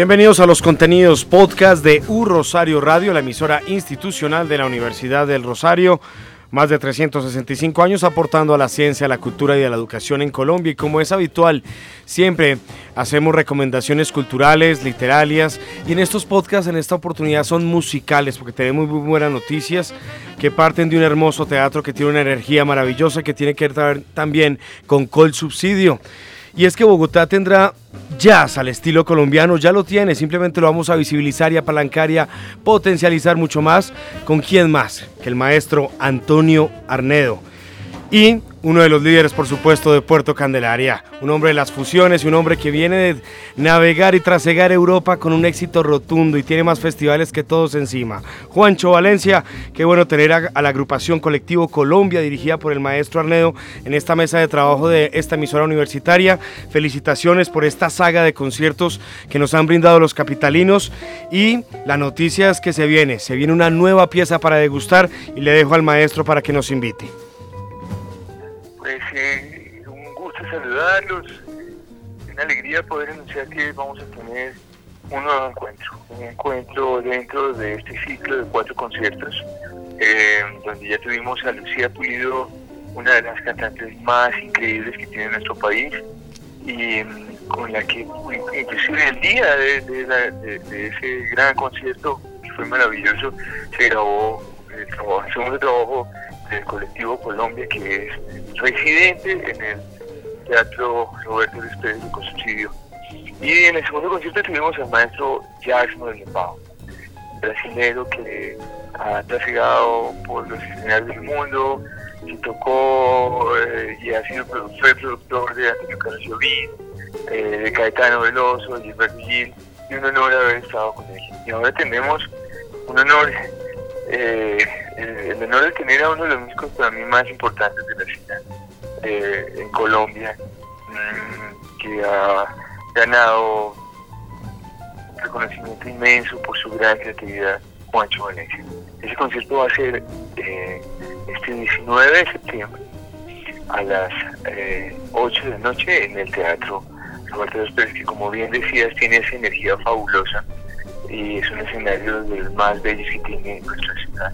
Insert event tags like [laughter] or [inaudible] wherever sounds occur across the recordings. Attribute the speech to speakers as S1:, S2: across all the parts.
S1: Bienvenidos a los contenidos podcast de U Rosario Radio, la emisora institucional de la Universidad del Rosario. Más de 365 años aportando a la ciencia, a la cultura y a la educación en Colombia. Y como es habitual, siempre hacemos recomendaciones culturales, literarias. Y en estos podcasts, en esta oportunidad, son musicales, porque tenemos muy buenas noticias que parten de un hermoso teatro que tiene una energía maravillosa, que tiene que ver también con Col Subsidio. Y es que Bogotá tendrá jazz al estilo colombiano, ya lo tiene, simplemente lo vamos a visibilizar y apalancar y a potencializar mucho más. ¿Con quién más? Que el maestro Antonio Arnedo. Y uno de los líderes, por supuesto, de Puerto Candelaria, un hombre de las fusiones y un hombre que viene de navegar y trasegar Europa con un éxito rotundo y tiene más festivales que todos encima. Juancho Valencia, qué bueno tener a, la agrupación Colectivo Colombia, dirigida por el maestro Arnedo, en esta mesa de trabajo de esta emisora universitaria. Felicitaciones por esta saga de conciertos que nos han brindado los capitalinos y la noticia es que se viene, se viene una nueva pieza para degustar y le dejo al maestro para que nos invite.
S2: Saludarlos, una alegría poder anunciar que vamos a tener un nuevo encuentro, un encuentro dentro de este ciclo de cuatro conciertos, eh, donde ya tuvimos a Lucía Pulido, una de las cantantes más increíbles que tiene nuestro país, y mm, con la que inclusive el día de, ese gran concierto, que fue maravilloso, se grabó el, trabajo, el segundo trabajo del colectivo Colombia, que es residente en el Teatro Roberto Despedes de Subsidio. Y en el segundo concierto tuvimos al maestro Jackson del Limbao, brasilero que ha trasegado por los escenarios del mundo, y tocó eh, y ha sido fue productor de Antonio Carlos Llovín, eh, de Caetano Veloso, de Gilberto Gil, y un honor haber estado con él. Y ahora tenemos un honor eh, el, honor de tener a uno de los músicos para mí más importantes de la ciudad eh, en Colombia, mm, que ha ganado reconocimiento inmenso por su gran creatividad, Juancho Valencia. Ese concierto va a ser eh, este 19 de septiembre a las 8 de la noche en el Teatro Roberto Pérez, que como bien decías tiene esa energía fabulosa y es un escenario de los más bellos que tiene nuestra ciudad.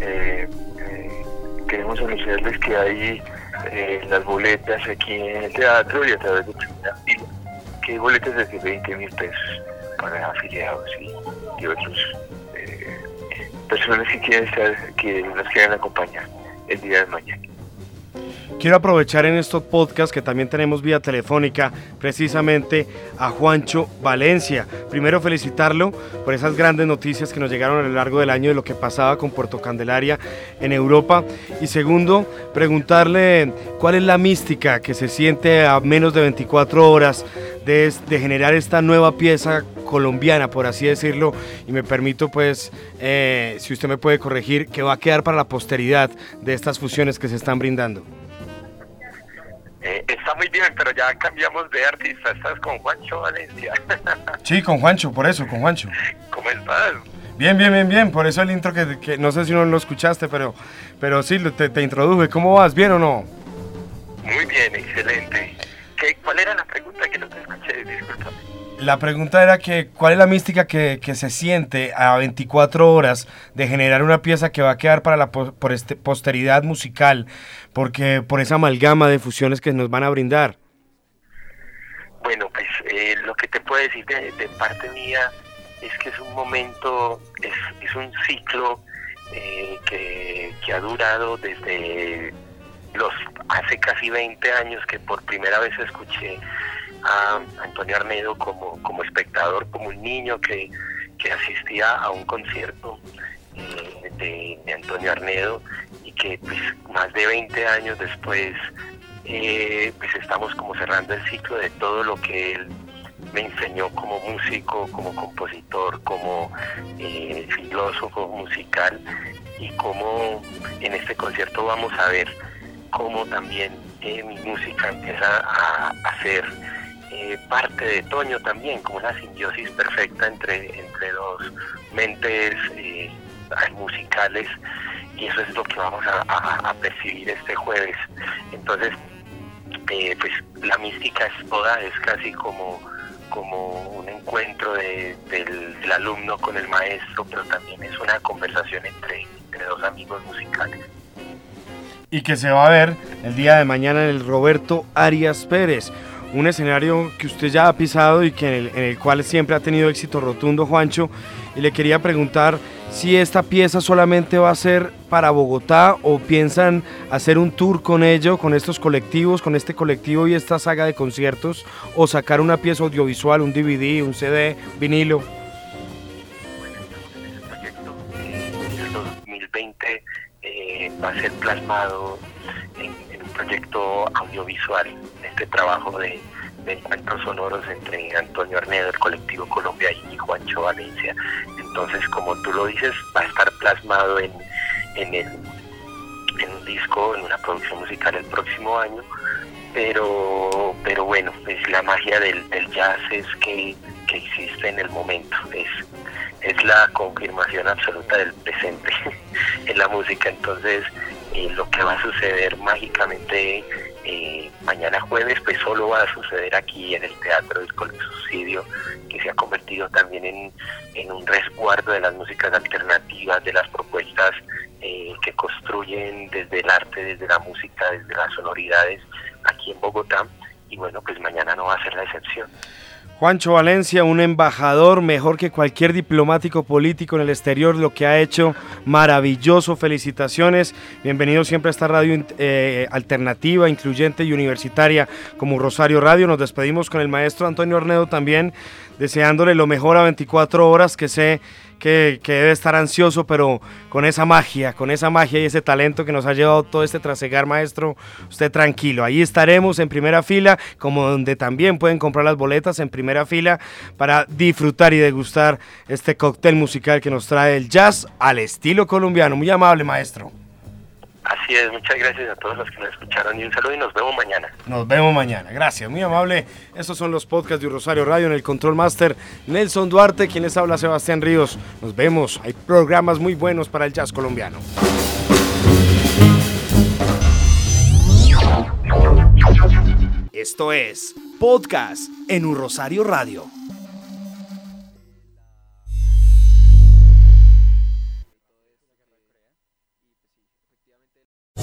S2: Eh, eh, queremos anunciarles que hay eh, las boletas aquí en el teatro y a través de primera fila, que hay boletas desde 20 mil pesos para afiliados y, y otros personas que quieren estar, que nos quieran acompañar el día de mañana.
S1: Quiero aprovechar en estos podcasts que también tenemos vía telefónica precisamente a Juancho Valencia. Primero felicitarlo por esas grandes noticias que nos llegaron a lo largo del año de lo que pasaba con Puerto Candelaria en Europa. Y segundo, preguntarle cuál es la mística que se siente a menos de 24 horas de, generar esta nueva pieza colombiana, por así decirlo, y me permito pues, eh, si usted me puede corregir, que va a quedar para la posteridad de estas fusiones que se están brindando.
S3: Eh, está muy bien, pero ya cambiamos de artista. Estás con Juancho Valencia. [laughs]
S1: sí, con Juancho, por eso, con Juancho.
S3: ¿Cómo estás?
S1: Bien, bien, bien, bien. Por eso el intro que, no sé si no lo escuchaste, pero, pero sí, te, te introduje. ¿Cómo vas? ¿Bien o no?
S3: Muy bien, excelente. ¿Qué, ¿Cuál era la pregunta que no te escuché? Disculpa.
S1: La pregunta era que, ¿cuál es la mística que, se siente a 24 horas de generar una pieza que va a quedar para la por este, posteridad musical? Porque por esa amalgama de fusiones que nos van a brindar.
S3: Bueno, pues eh, lo que te puedo decir de, parte mía es que es un momento, es, es un ciclo eh, que, que ha durado desde los hace casi 20 años que por primera vez escuché a Antonio Arnedo como, como espectador, como un niño que, asistía a un concierto eh, de, Antonio Arnedo y que pues más de 20 años después eh, pues estamos como cerrando el ciclo de todo lo que él me enseñó como músico, como compositor, como eh, filósofo musical y como en este concierto vamos a ver cómo también mi música empieza a, a ser parte de Toño también, como una simbiosis perfecta entre, entre dos mentes eh, musicales y eso es lo que vamos a, percibir este jueves. Entonces, eh, pues la mística es toda, es casi como, como un encuentro del, alumno con el maestro, pero también es una conversación entre, entre dos amigos musicales.
S1: Y que se va a ver el día de mañana en el Roberto Arias Pérez un escenario que usted ya ha pisado y que en el, cual siempre ha tenido éxito rotundo, Juancho. Y le quería preguntar si esta pieza solamente va a ser para Bogotá o piensan hacer un tour con ello, con estos colectivos, con este colectivo y esta saga de conciertos, o sacar una pieza audiovisual, un DVD, un CD, vinilo.
S3: El 2020 eh, va a ser plasmado en, en un proyecto audiovisual este trabajo de, encuentros sonoros entre Antonio Arnedo, el colectivo Colombia y Juancho Valencia. Entonces, como tú lo dices, va a estar plasmado en, en, el, en un disco, en una producción musical el próximo año. Pero, pero bueno, es la magia del, jazz es que, existe en el momento, es, es la confirmación absoluta del presente [laughs] en la música. Entonces, eh, lo que va a suceder mágicamente eh, mañana jueves pues solo va a suceder aquí en el Teatro del Subsidio, que se ha convertido también en, un resguardo de las músicas alternativas, de las propuestas eh, que construyen desde el arte, desde la música, desde las sonoridades aquí en Bogotá. Y bueno, pues mañana no va a ser la excepción.
S1: Juancho Valencia, un embajador mejor que cualquier diplomático político en el exterior, lo que ha hecho maravilloso. Felicitaciones. Bienvenido siempre a esta radio eh, alternativa, incluyente y universitaria como Rosario Radio. Nos despedimos con el maestro Antonio Arnedo también, deseándole lo mejor a 24 horas que que, debe estar ansioso, pero con esa magia, con esa magia y ese talento que nos ha llevado todo este trasegar, maestro, usted tranquilo. Ahí estaremos en primera fila, como donde también pueden comprar las boletas en primera fila para disfrutar y degustar este cóctel musical que nos trae el jazz al estilo colombiano. Muy amable, maestro.
S3: Así es, muchas gracias a todos los que nos escucharon y un saludo y nos vemos mañana.
S1: Nos vemos mañana, gracias, muy amable. Estos son los podcasts de Rosario Radio en el Control Master Nelson Duarte, quien les habla Sebastián Ríos. Nos vemos, hay programas muy buenos para el jazz colombiano. Esto es Podcast en un Rosario Radio.